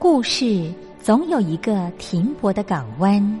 故事总有一个停泊的港湾。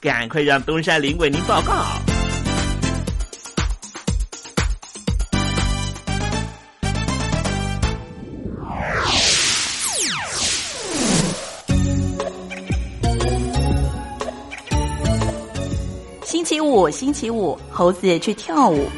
赶快让东山林为您报告。星期五，星期五，猴子去跳舞。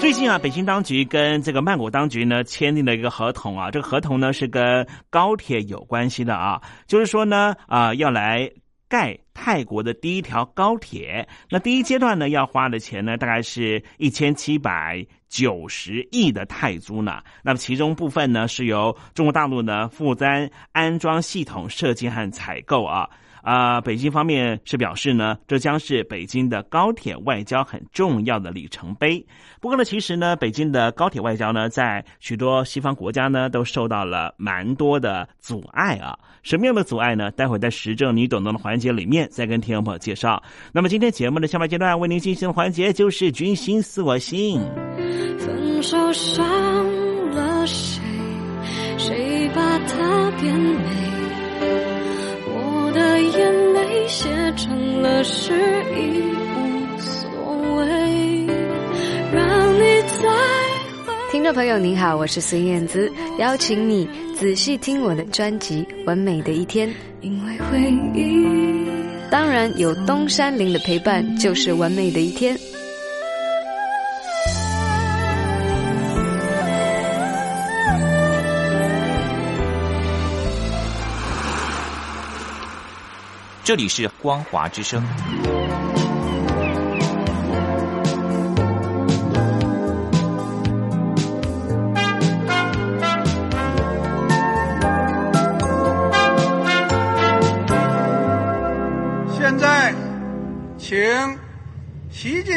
最近啊，北京当局跟这个曼谷当局呢签订了一个合同啊，这个合同呢是跟高铁有关系的啊，就是说呢啊要来盖泰国的第一条高铁，那第一阶段呢要花的钱呢大概是一千七百九十亿的泰铢呢，那么其中部分呢是由中国大陆呢负担安装系统设计和采购啊。啊，北京方面是表示呢，这将是北京的高铁外交很重要的里程碑。不过呢，其实呢，北京的高铁外交呢，在许多西方国家呢，都受到了蛮多的阻碍啊。什么样的阻碍呢？待会在时政你懂得的环节里面再跟听众朋友介绍。那么今天节目的下半阶段为您进行的环节就是“君心似我心”。分手伤了谁？谁把它变美？我的眼泪写成了诗，已无所谓。让你再听众朋友您好，我是孙燕姿，邀请你仔细听我的专辑《完美的一天》，因为回忆，当然有东山林的陪伴，就是完美的一天。这里是光华之声。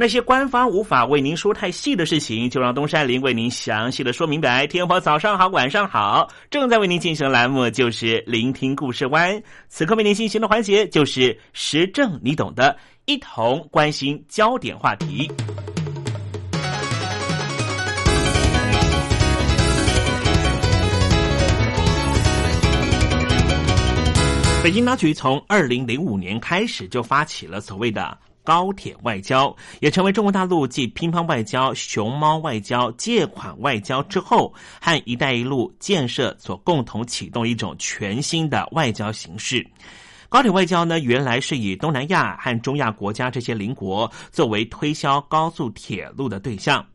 那些官方无法为您说太细的事情，就让东山林为您详细的说明白。天婆早上好，晚上好，正在为您进行的栏目就是聆听故事湾。此刻为您进行的环节就是时政，你懂的，一同关心焦点话题。北京当局从二零零五年开始就发起了所谓的高铁外交，也成为中国大陆继乒乓外交、熊猫外交、借款外交之后，和“一带一路”建设所共同启动一种全新的外交形式。高铁外交呢，原来是以东南亚和中亚国家这些邻国作为推销高速铁路的对象，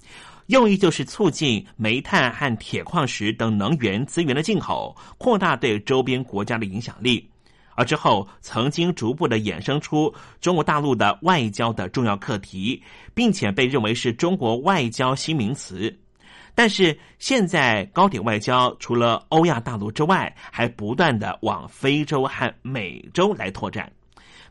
用意就是促进煤炭和铁矿石等能源资源的进口，扩大对周边国家的影响力。而之后，曾经逐步的衍生出中国大陆的外交的重要课题，并且被认为是中国外交新名词。但是现在高铁外交除了欧亚大陆之外，还不断的往非洲和美洲来拓展。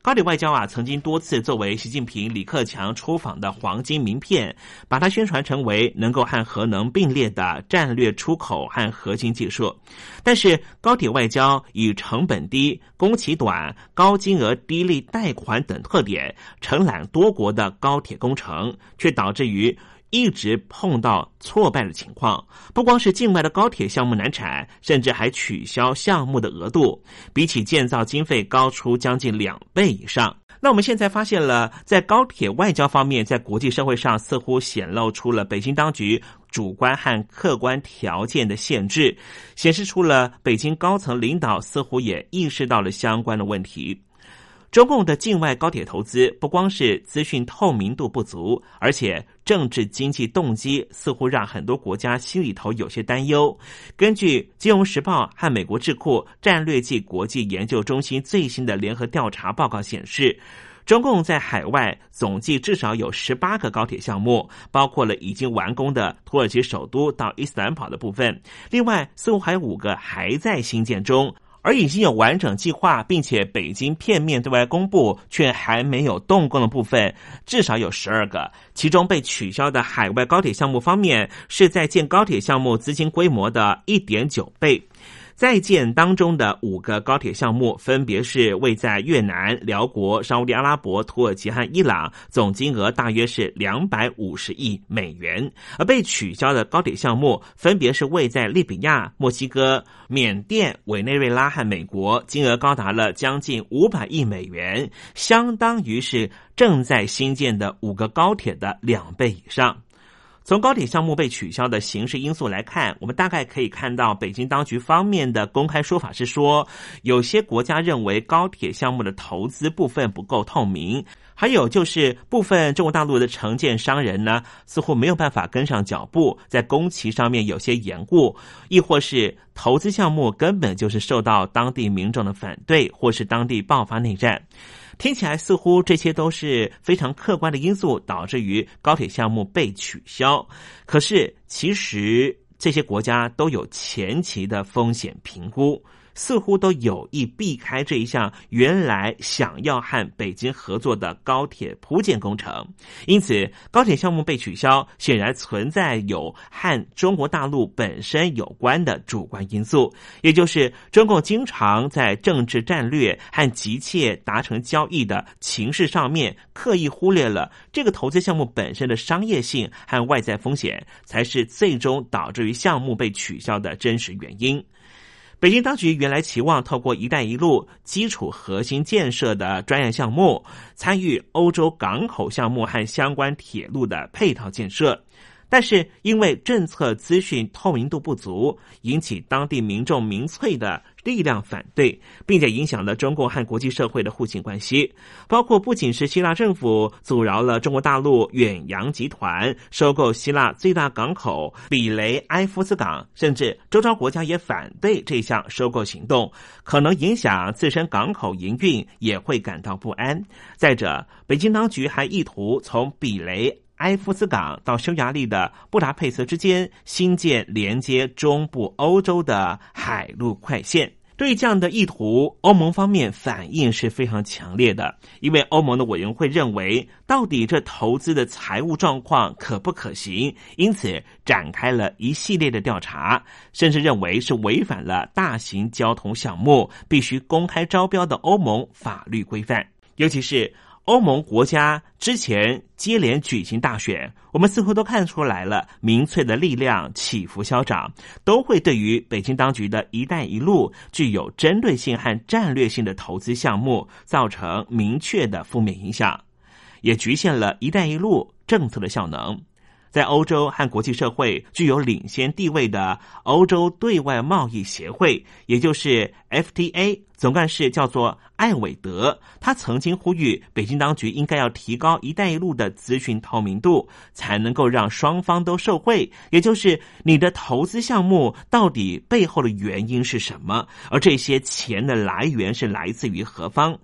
高铁外交啊，曾经多次作为习近平、李克强出访的黄金名片，把它宣传成为能够和核能并列的战略出口和核心技术。但是，高铁外交以成本低、工期短、高金额低利贷款等特点，承揽多国的高铁工程，却导致于。一直碰到挫败的情况，不光是境外的高铁项目难产，甚至还取消项目的额度，比起建造经费高出将近两倍以上。那我们现在发现了，在高铁外交方面，在国际社会上似乎显露出了北京当局主观和客观条件的限制，显示出了北京高层领导似乎也意识到了相关的问题。中共的境外高铁投资不光是资讯透明度不足，而且政治经济动机似乎让很多国家心里头有些担忧。根据《金融时报》和美国智库战略暨国际研究中心最新的联合调查报告显示，中共在海外总计至少有十八个高铁项目，包括了已经完工的土耳其首都到伊斯兰堡的部分，另外似乎还有五个还在新建中。而已经有完整计划，并且北京片面对外公布却还没有动工的部分，至少有十二个。其中被取消的海外高铁项目方面，是在建高铁项目资金规模的一点九倍。在建当中的五个高铁项目，分别是位在越南、辽国、沙特阿拉伯、土耳其和伊朗，总金额大约是两百五十亿美元；而被取消的高铁项目，分别是位在利比亚、墨西哥、缅甸、委内瑞拉和美国，金额高达了将近五百亿美元，相当于是正在新建的五个高铁的两倍以上。从高铁项目被取消的形式因素来看，我们大概可以看到，北京当局方面的公开说法是说，有些国家认为高铁项目的投资部分不够透明，还有就是部分中国大陆的承建商人呢，似乎没有办法跟上脚步，在工期上面有些延误，亦或是投资项目根本就是受到当地民众的反对，或是当地爆发内战。听起来似乎这些都是非常客观的因素导致于高铁项目被取消，可是其实这些国家都有前期的风险评估。似乎都有意避开这一项原来想要和北京合作的高铁铺建工程，因此高铁项目被取消，显然存在有和中国大陆本身有关的主观因素，也就是中共经常在政治战略和急切达成交易的情势上面，刻意忽略了这个投资项目本身的商业性和外在风险，才是最终导致于项目被取消的真实原因。北京当局原来期望透过“一带一路”基础核心建设的专业项目，参与欧洲港口项目和相关铁路的配套建设。但是因为政策资讯透明度不足，引起当地民众民粹的力量反对，并且影响了中共和国际社会的互信关系。包括不仅是希腊政府阻挠了中国大陆远洋集团收购希腊最大港口比雷埃夫斯港，甚至周遭国家也反对这项收购行动，可能影响自身港口营运，也会感到不安。再者，北京当局还意图从比雷。埃夫斯港到匈牙利的布达佩斯之间新建连接中部欧洲的海陆快线。对这样的意图，欧盟方面反应是非常强烈的，因为欧盟的委员会认为，到底这投资的财务状况可不可行，因此展开了一系列的调查，甚至认为是违反了大型交通项目必须公开招标的欧盟法律规范，尤其是。欧盟国家之前接连举行大选，我们似乎都看出来了，民粹的力量起伏消长，都会对于北京当局的一带一路具有针对性和战略性的投资项目造成明确的负面影响，也局限了一带一路政策的效能。在欧洲和国际社会具有领先地位的欧洲对外贸易协会，也就是 FTA。总干事叫做艾伟德，他曾经呼吁北京当局应该要提高“一带一路”的资讯透明度，才能够让双方都受惠。也就是你的投资项目到底背后的原因是什么，而这些钱的来源是来自于何方？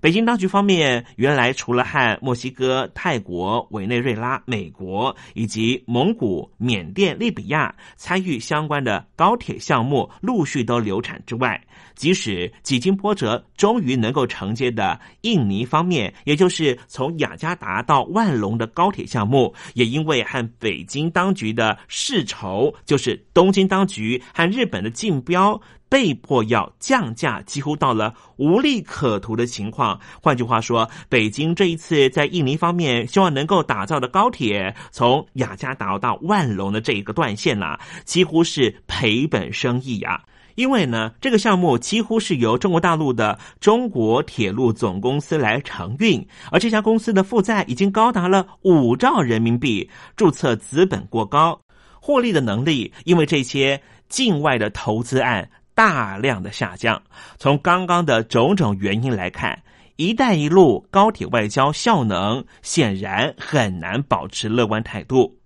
北京当局方面，原来除了和墨西哥、泰国、委内瑞拉、美国以及蒙古、缅甸、利比亚参与相关的高铁项目陆续都流产之外，即使几经波折，终于能够承接的印尼方面，也就是从雅加达到万隆的高铁项目，也因为和北京当局的世仇，就是东京当局和日本的竞标。被迫要降价，几乎到了无利可图的情况。换句话说，北京这一次在印尼方面希望能够打造的高铁，从雅加达到万隆的这一个段线啦，几乎是赔本生意呀。因为呢，这个项目几乎是由中国大陆的中国铁路总公司来承运，而这家公司的负债已经高达了五兆人民币，注册资本过高，获利的能力因为这些境外的投资案。大量的下降，从刚刚的种种原因来看，“一带一路”高铁外交效能显然很难保持乐观态度，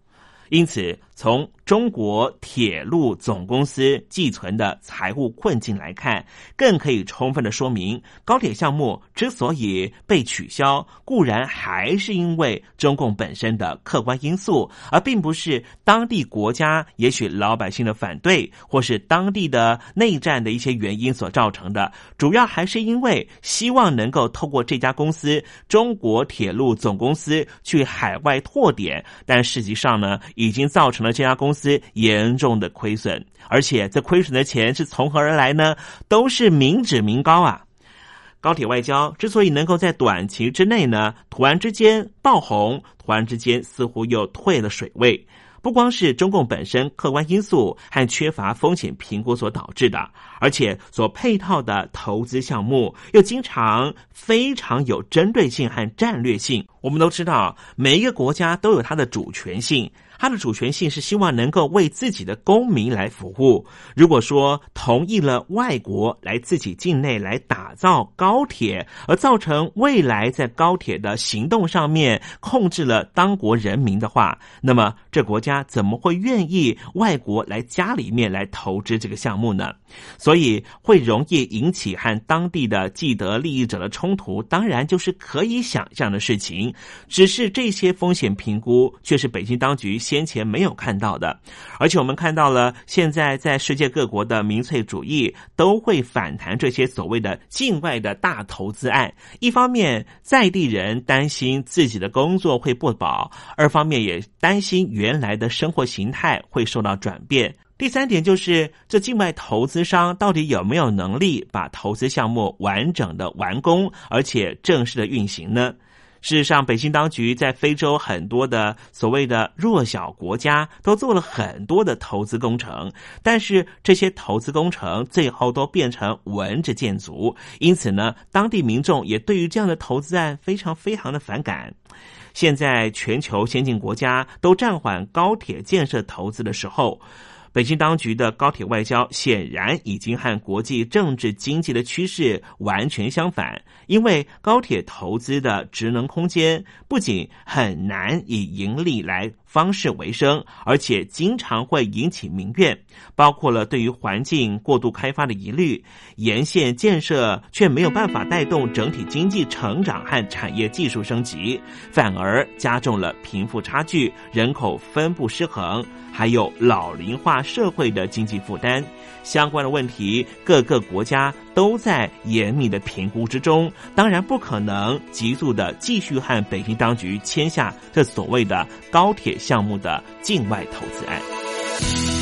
因此从。中国铁路总公司寄存的财务困境来看，更可以充分的说明，高铁项目之所以被取消，固然还是因为中共本身的客观因素，而并不是当地国家也许老百姓的反对，或是当地的内战的一些原因所造成的。主要还是因为希望能够透过这家公司——中国铁路总公司去海外拓点，但实际上呢，已经造成了这家公。司司严重的亏损，而且这亏损的钱是从何而来呢？都是民脂民膏啊！高铁外交之所以能够在短期之内呢，突然之间爆红，突然之间似乎又退了水位。不光是中共本身客观因素和缺乏风险评估所导致的，而且所配套的投资项目又经常非常有针对性和战略性。我们都知道，每一个国家都有它的主权性。它的主权性是希望能够为自己的公民来服务。如果说同意了外国来自己境内来打造高铁，而造成未来在高铁的行动上面控制了当国人民的话，那么这国家怎么会愿意外国来家里面来投资这个项目呢？所以会容易引起和当地的既得利益者的冲突，当然就是可以想象的事情。只是这些风险评估却是北京当局。先前没有看到的，而且我们看到了，现在在世界各国的民粹主义都会反弹这些所谓的境外的大投资案。一方面，在地人担心自己的工作会不保；二方面，也担心原来的生活形态会受到转变。第三点就是，这境外投资商到底有没有能力把投资项目完整的完工，而且正式的运行呢？事实上，北京当局在非洲很多的所谓的弱小国家都做了很多的投资工程，但是这些投资工程最后都变成文着建筑，因此呢，当地民众也对于这样的投资案非常非常的反感。现在全球先进国家都暂缓高铁建设投资的时候。北京当局的高铁外交显然已经和国际政治经济的趋势完全相反，因为高铁投资的职能空间不仅很难以盈利来。方式为生，而且经常会引起民怨，包括了对于环境过度开发的疑虑，沿线建设却没有办法带动整体经济成长和产业技术升级，反而加重了贫富差距、人口分布失衡，还有老龄化社会的经济负担。相关的问题，各个国家都在严密的评估之中。当然，不可能急速的继续和北京当局签下这所谓的高铁项目的境外投资案。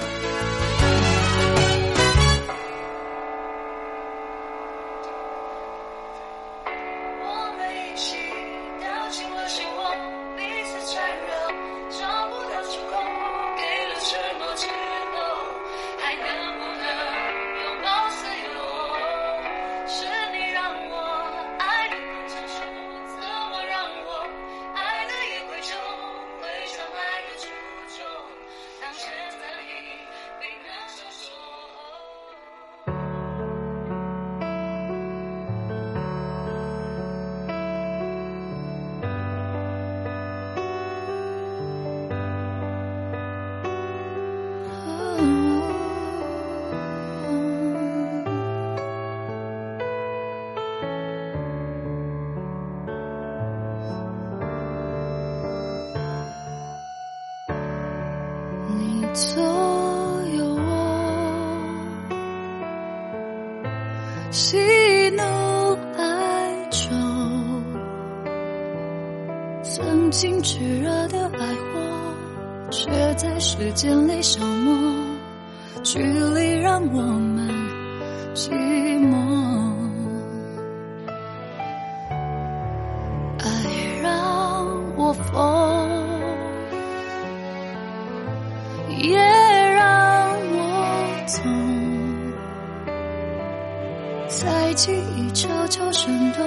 炽热的爱火，却在时间里消磨，距离让我们寂寞，爱让我疯。也让我痛，在记忆悄悄闪动，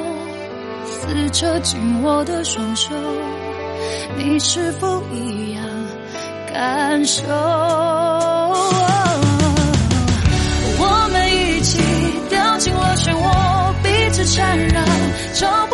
撕扯紧我的双手，你是否一样感受？我们一起掉进了漩涡，彼此缠绕，找不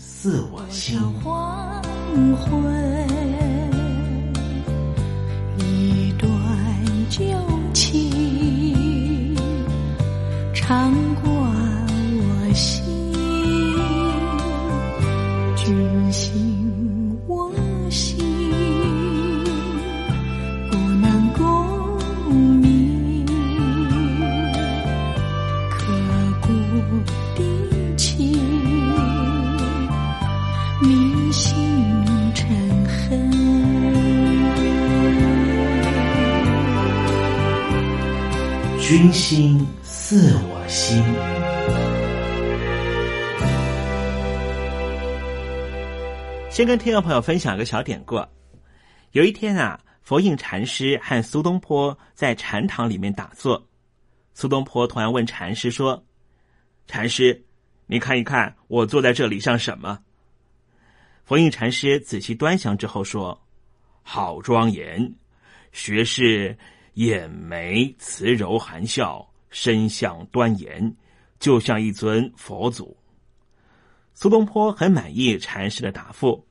自我心。黄昏，一段旧情长君心似我心。先跟听众朋友分享一个小典故。有一天啊，佛印禅师和苏东坡在禅堂里面打坐。苏东坡突然问禅师说：“禅师，你看一看我坐在这里像什么？”佛印禅师仔细端详之后说：“好庄严，学士眼眉慈柔含笑，身相端严，就像一尊佛祖。”苏东坡很满意禅师的答复。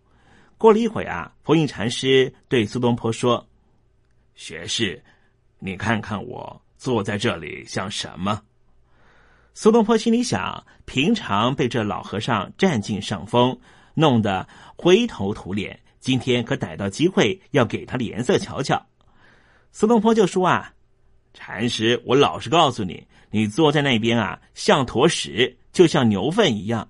过了一会啊，佛印禅师对苏东坡说：“学士，你看看我坐在这里像什么？苏东坡心里想：平常被这老和尚占尽上风，弄得灰头土脸，今天可逮到机会要给他脸色瞧瞧。苏东坡就说：“啊，禅师，我老实告诉你，你坐在那边啊，像坨屎，就像牛粪一样。”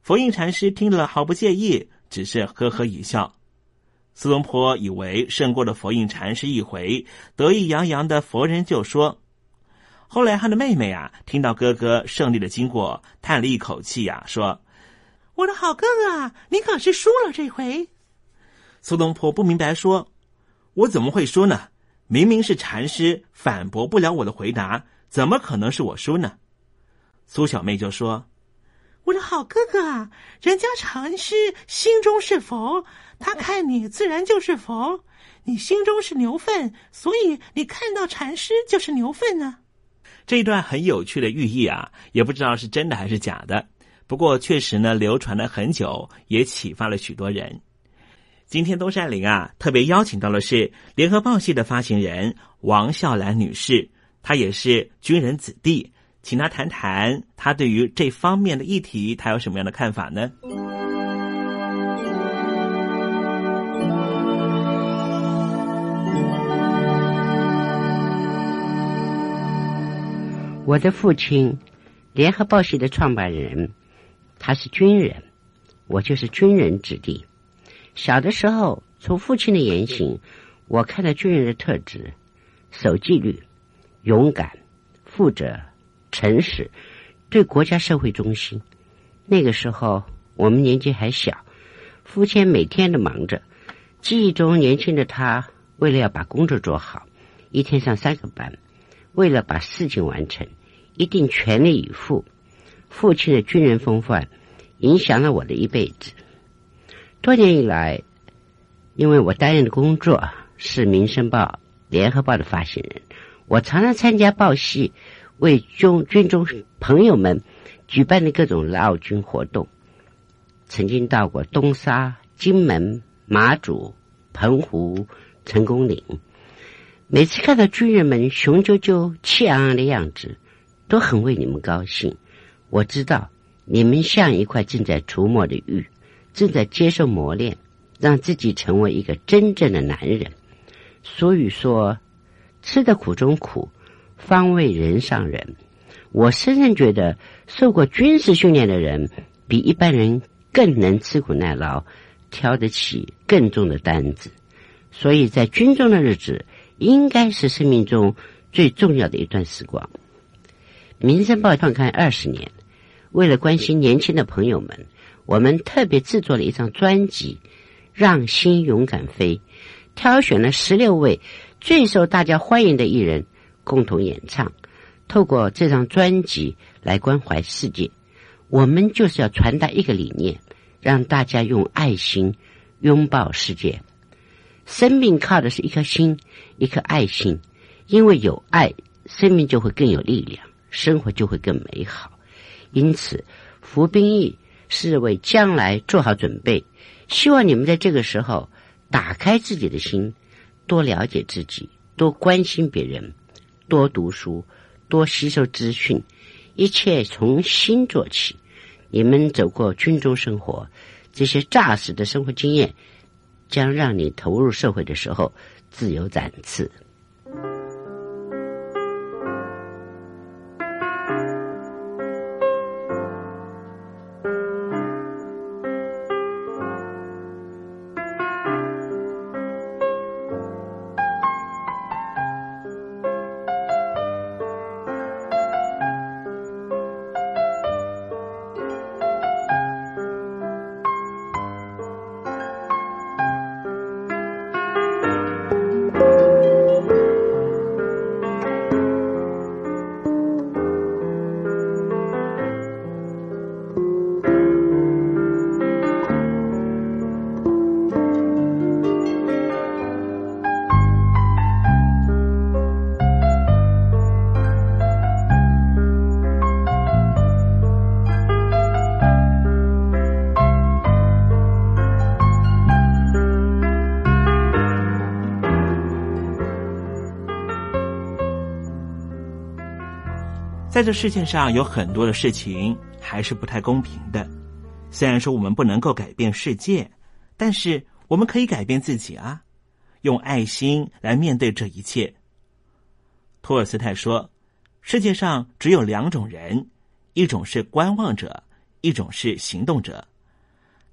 佛印禅师听了毫不介意，只是呵呵一笑。苏东坡以为胜过了佛印禅师一回，得意洋洋的佛人就说：“后来他的妹妹啊，听到哥哥胜利的经过，叹了一口气呀，说：‘我的好哥哥啊，你可是输了这回。’苏东坡不明白，说：‘我怎么会输呢？明明是禅师反驳不了我的回答，怎么可能是我输呢？’苏小妹就说。”我的好哥哥啊，人家禅师心中是佛，他看你自然就是佛。你心中是牛粪，所以你看到禅师就是牛粪呢。这一段很有趣的寓意啊，也不知道是真的还是假的。不过确实呢，流传了很久，也启发了许多人。今天东山林啊，特别邀请到的是联合报系的发行人王笑兰女士，她也是军人子弟。请她谈谈她对于这方面的议题，她有什么样的看法呢？我的父亲，联合报系的创办人，他是军人，我就是军人子弟。小的时候，从父亲的言行，我看到军人的特质：守纪律、勇敢、负责。诚实，对国家社会忠心。那个时候我们年纪还小，父亲每天都忙着。记忆中年轻的他，为了要把工作做好，一天上三个班，为了把事情完成，一定全力以赴。父亲的军人风范，影响了我的一辈子。多年以来，因为我担任的工作是《民生报》《联合报》的发行人，我常常参加报系。为军军中朋友们举办的各种劳军活动，曾经到过东沙、金门、马祖、澎湖、成功岭。每次看到军人们雄赳赳、气昂昂的样子，都很为你们高兴。我知道你们像一块正在出没的玉，正在接受磨练，让自己成为一个真正的男人。所以说，吃的苦中苦。方为人上人，我深深觉得，受过军事训练的人比一般人更能吃苦耐劳，挑得起更重的担子。所以在军中的日子，应该是生命中最重要的一段时光。《民生报》创刊二十年，为了关心年轻的朋友们，我们特别制作了一张专辑《让心勇敢飞》，挑选了十六位最受大家欢迎的艺人。共同演唱，透过这张专辑来关怀世界。我们就是要传达一个理念，让大家用爱心拥抱世界。生命靠的是一颗心，一颗爱心。因为有爱，生命就会更有力量，生活就会更美好。因此，服兵役是为将来做好准备。希望你们在这个时候打开自己的心，多了解自己，多关心别人。多读书，多吸收资讯，一切从心做起。你们走过军中生活，这些扎实的生活经验，将让你投入社会的时候自由展翅。在这世界上有很多的事情还是不太公平的。虽然说我们不能够改变世界，但是我们可以改变自己啊！用爱心来面对这一切。托尔斯泰说：“世界上只有两种人，一种是观望者，一种是行动者。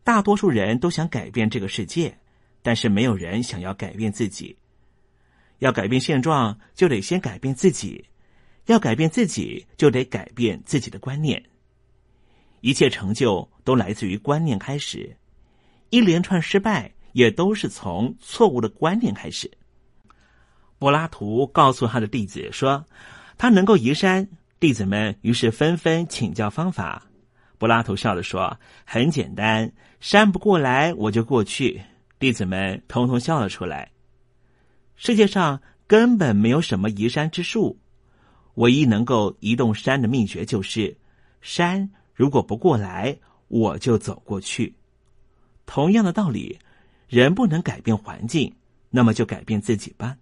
大多数人都想改变这个世界，但是没有人想要改变自己。要改变现状，就得先改变自己；要改变自己，就得改变自己的观念。一切成就都来自于观念开始，一连串失败也都是从错误的观念开始。”柏拉图告诉他的弟子说：“他能够移山。”弟子们于是纷纷请教方法。柏拉图笑着说：“很简单，山不过来，我就过去。”弟子们通通笑了出来。世界上根本没有什么移山之术，唯一能够移动山的秘诀就是：山如果不过来，我就走过去。同样的道理，人不能改变环境，那么就改变自己吧。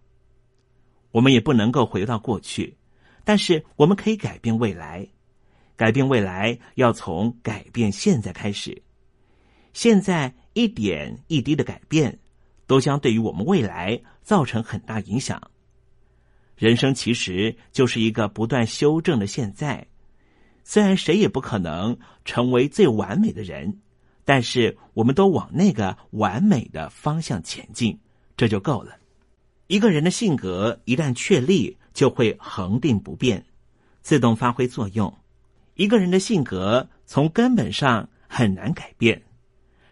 我们也不能够回到过去，但是我们可以改变未来。改变未来要从改变现在开始。现在一点一滴的改变，都将对于我们未来造成很大影响。人生其实就是一个不断修正的现在。虽然谁也不可能成为最完美的人，但是我们都往那个完美的方向前进，这就够了。一个人的性格一旦确立，就会恒定不变，自动发挥作用。一个人的性格从根本上很难改变，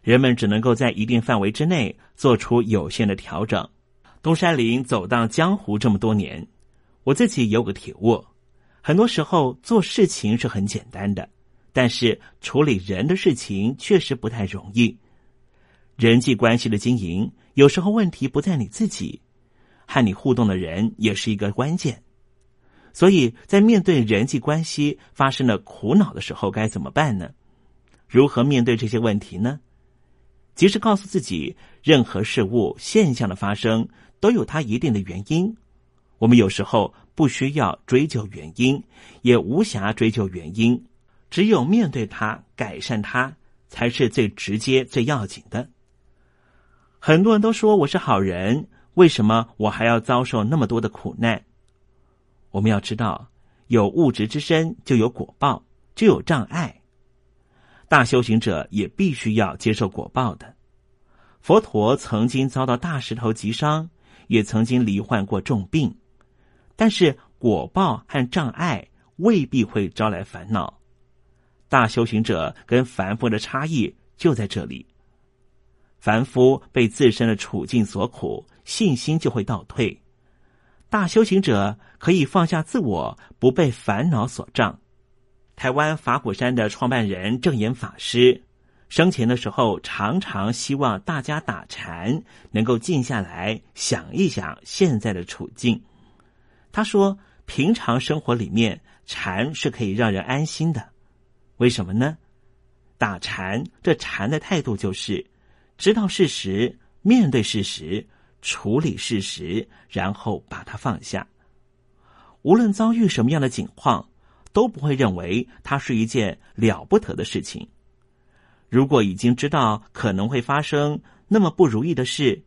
人们只能够在一定范围之内做出有限的调整。东山林走荡江湖这么多年，我自己有个体悟：很多时候做事情是很简单的，但是处理人的事情确实不太容易。人际关系的经营，有时候问题不在你自己。和你互动的人也是一个关键，所以在面对人际关系发生了苦恼的时候，该怎么办呢？如何面对这些问题呢？及时告诉自己，任何事物现象的发生都有它一定的原因。我们有时候不需要追究原因，也无暇追究原因，只有面对它、改善它，才是最直接、最要紧的。很多人都说我是好人。为什么我还要遭受那么多的苦难？我们要知道，有物质之身就有果报，就有障碍。大修行者也必须要接受果报的。佛陀曾经遭到大石头击伤，也曾经罹患过重病，但是果报和障碍未必会招来烦恼。大修行者跟凡夫的差异就在这里。凡夫被自身的处境所苦。信心就会倒退。大修行者可以放下自我，不被烦恼所障。台湾法鼓山的创办人正言法师生前的时候，常常希望大家打禅，能够静下来想一想现在的处境。他说，平常生活里面禅是可以让人安心的。为什么呢？打禅这禅的态度就是知道事实，面对事实。处理事实，然后把它放下。无论遭遇什么样的境况，都不会认为它是一件了不得的事情。如果已经知道可能会发生那么不如意的事，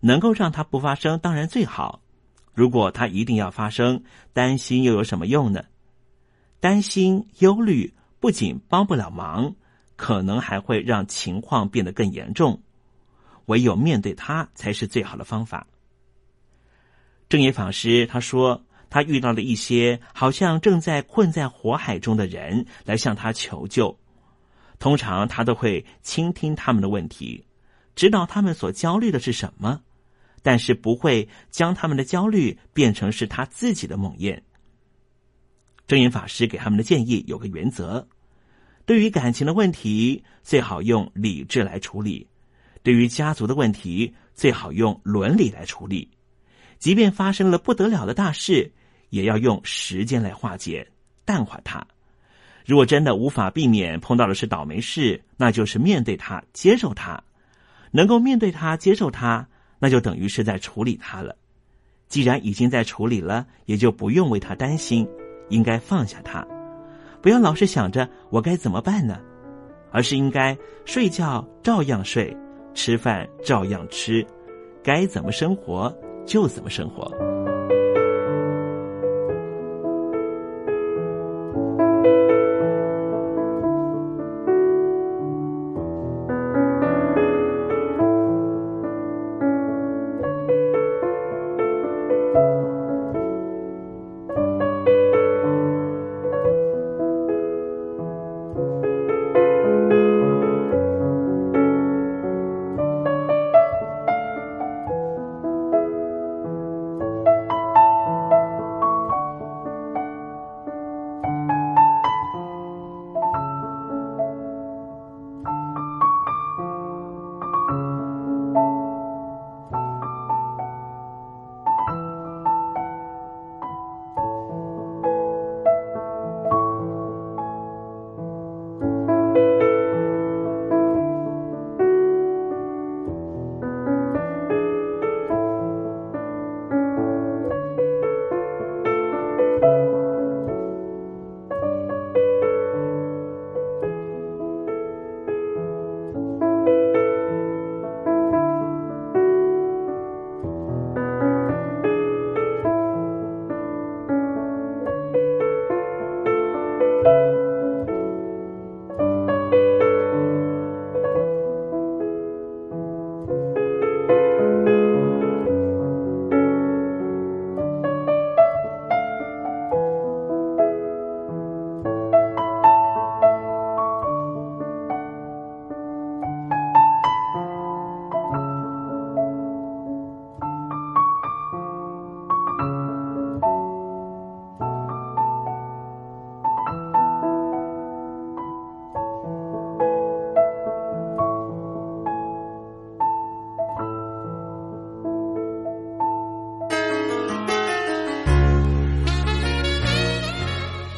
能够让它不发生，当然最好。如果它一定要发生，担心又有什么用呢？担心、忧虑不仅帮不了忙，可能还会让情况变得更严重。唯有面对它才是最好的方法。正言法师他说，他遇到了一些好像正在困在火海中的人来向他求救，通常他都会倾听他们的问题，知道他们所焦虑的是什么，但是不会将他们的焦虑变成是他自己的梦魇。正言法师给他们的建议有个原则：对于感情的问题，最好用理智来处理。对于家族的问题，最好用伦理来处理；即便发生了不得了的大事，也要用时间来化解、淡化它。如果真的无法避免碰到的是倒霉事，那就是面对它、接受它。能够面对它、接受它，那就等于是在处理他了。既然已经在处理了，也就不用为他担心，应该放下他，不要老是想着我该怎么办呢，而是应该睡觉照样睡，吃饭照样吃，该怎么生活就怎么生活。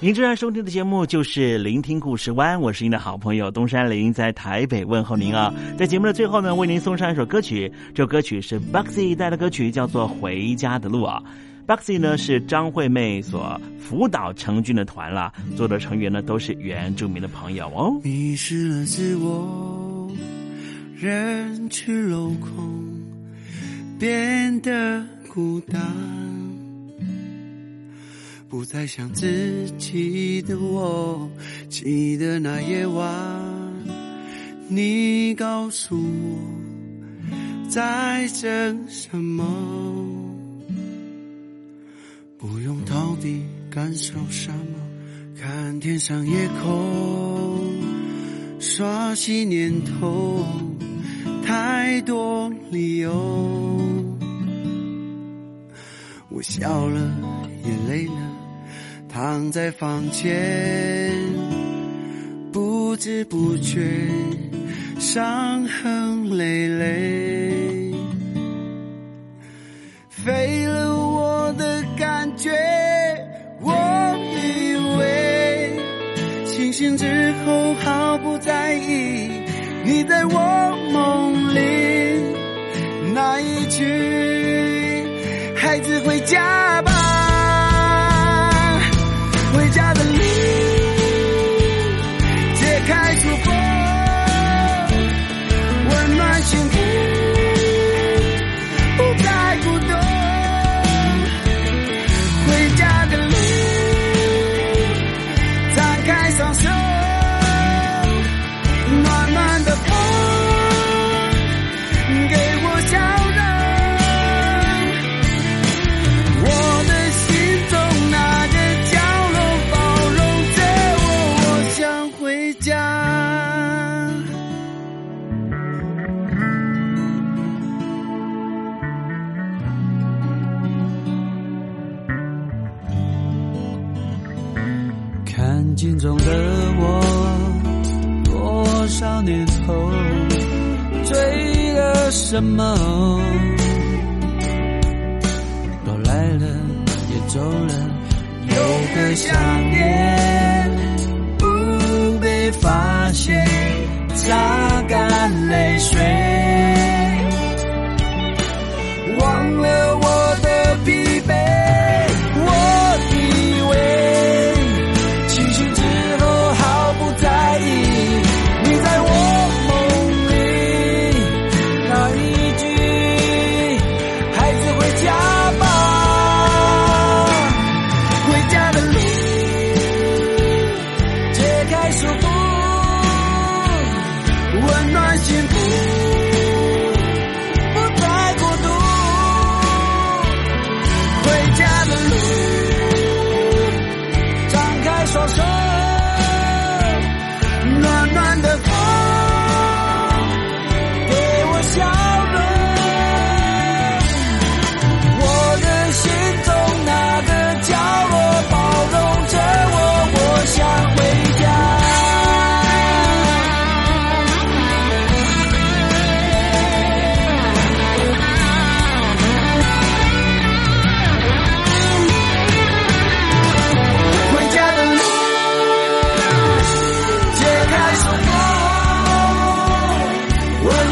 您正在收听的节目就是《聆听故事湾》，我是您的好朋友东山林，在台北问候您啊。在节目的最后呢，为您送上一首歌曲，这首歌曲是 Buxy 带的歌曲，叫做《回家的路》啊。Buxy 呢是张惠妹所辅导成军的团啦，做的成员呢都是原住民的朋友哦。迷失了自我，人去楼空，变得孤单。不再想自己的我，记得那夜晚，你告诉我在等什么，不用到底感受什么，看天上夜空，刷新念头，太多理由，我笑了，也累了。躺在房间，不知不觉伤痕累累，废了我的感觉。我以为清醒之后毫不在意你在我梦里那一句“孩子回家吧”。什么？都来了，也走了，有个想念不被发现，擦干泪水。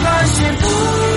那些不